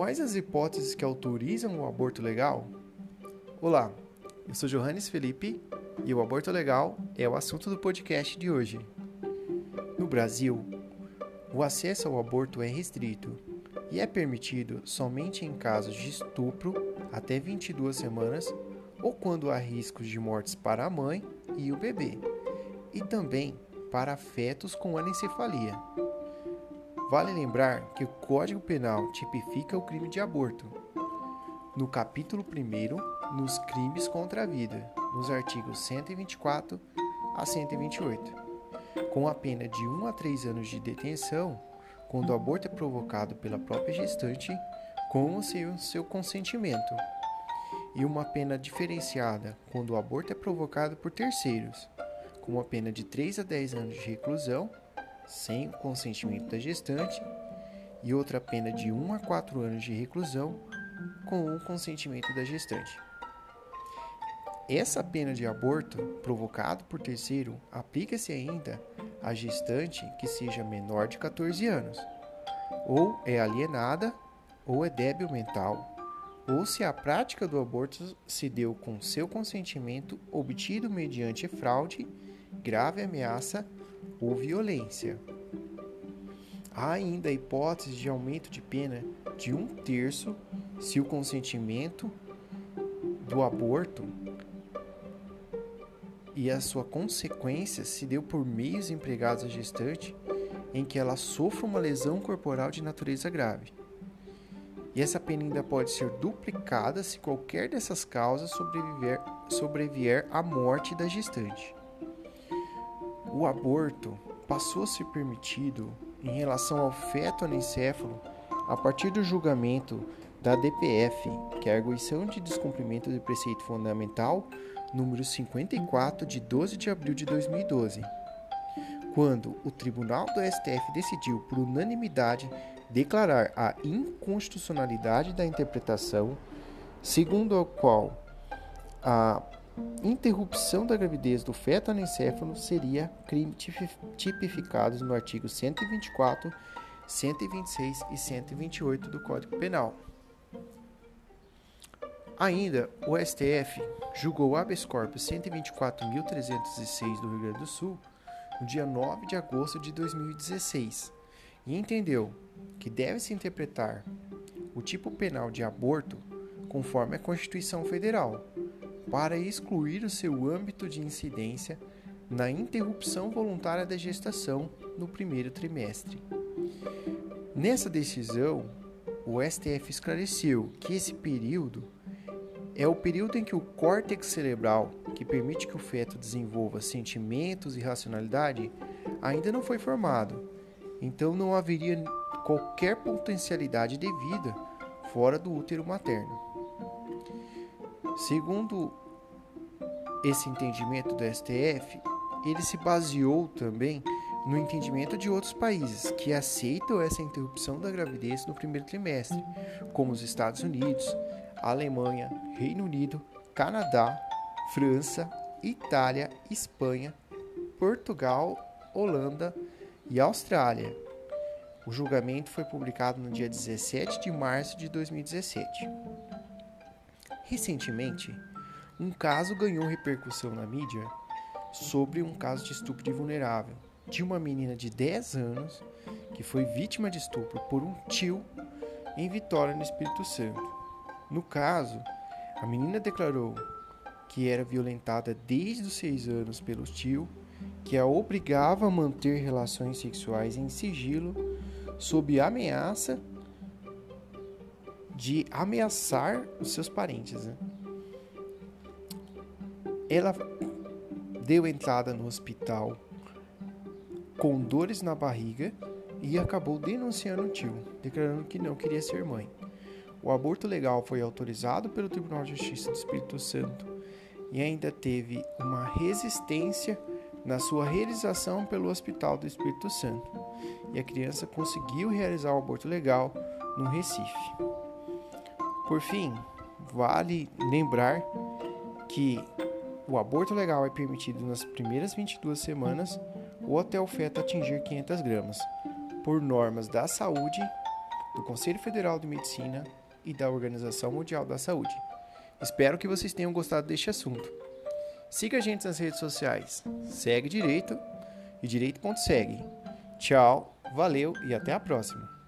Quais as hipóteses que autorizam o aborto legal? Olá, eu sou Johannes Felipe e o aborto legal é o assunto do podcast de hoje. No Brasil, o acesso ao aborto é restrito e é permitido somente em casos de estupro até 22 semanas ou quando há riscos de mortes para a mãe e o bebê, e também para fetos com anencefalia. Vale lembrar que o Código Penal tipifica o crime de aborto. No capítulo 1, nos crimes contra a vida, nos artigos 124 a 128, com a pena de 1 a 3 anos de detenção quando o aborto é provocado pela própria gestante com o seu, seu consentimento, e uma pena diferenciada quando o aborto é provocado por terceiros, com uma pena de 3 a 10 anos de reclusão sem o consentimento da gestante, e outra pena de 1 a 4 anos de reclusão com o consentimento da gestante. Essa pena de aborto provocado por terceiro aplica-se ainda à gestante que seja menor de 14 anos, ou é alienada, ou é débil mental, ou se a prática do aborto se deu com seu consentimento obtido mediante fraude, grave ameaça ou violência. Há ainda a hipótese de aumento de pena de um terço se o consentimento do aborto e a sua consequência se deu por meios empregados à gestante em que ela sofra uma lesão corporal de natureza grave. E essa pena ainda pode ser duplicada se qualquer dessas causas sobreviver, sobrevier à morte da gestante o aborto passou a ser permitido em relação ao feto anencefalo a partir do julgamento da DPF, que é a Arguição de Descumprimento do Preceito Fundamental número 54 de 12 de abril de 2012, quando o Tribunal do STF decidiu por unanimidade declarar a inconstitucionalidade da interpretação segundo a qual a interrupção da gravidez do feto anencefalo seria crime tipificado no artigo 124, 126 e 128 do Código Penal. Ainda, o STF julgou habeas corpus 124.306 do Rio Grande do Sul no dia 9 de agosto de 2016 e entendeu que deve-se interpretar o tipo penal de aborto conforme a Constituição Federal, para excluir o seu âmbito de incidência na interrupção voluntária da gestação no primeiro trimestre. Nessa decisão, o STF esclareceu que esse período é o período em que o córtex cerebral, que permite que o feto desenvolva sentimentos e racionalidade, ainda não foi formado. Então não haveria qualquer potencialidade de vida fora do útero materno. Segundo esse entendimento do STF, ele se baseou também no entendimento de outros países que aceitam essa interrupção da gravidez no primeiro trimestre, como os Estados Unidos, Alemanha, Reino Unido, Canadá, França, Itália, Espanha, Portugal, Holanda e Austrália. O julgamento foi publicado no dia 17 de março de 2017. Recentemente, um caso ganhou repercussão na mídia sobre um caso de estupro de vulnerável de uma menina de 10 anos que foi vítima de estupro por um tio em Vitória, no Espírito Santo. No caso, a menina declarou que era violentada desde os 6 anos pelo tio, que a obrigava a manter relações sexuais em sigilo sob ameaça de ameaçar os seus parentes. Né? Ela deu entrada no hospital com dores na barriga e acabou denunciando o tio, declarando que não queria ser mãe. O aborto legal foi autorizado pelo Tribunal de Justiça do Espírito Santo e ainda teve uma resistência na sua realização pelo Hospital do Espírito Santo. E a criança conseguiu realizar o aborto legal no Recife. Por fim, vale lembrar que o aborto legal é permitido nas primeiras 22 semanas ou até o feto atingir 500 gramas, por normas da saúde do Conselho Federal de Medicina e da Organização Mundial da Saúde. Espero que vocês tenham gostado deste assunto. Siga a gente nas redes sociais. Segue Direito e Direito.segue. Tchau, valeu e até a próxima.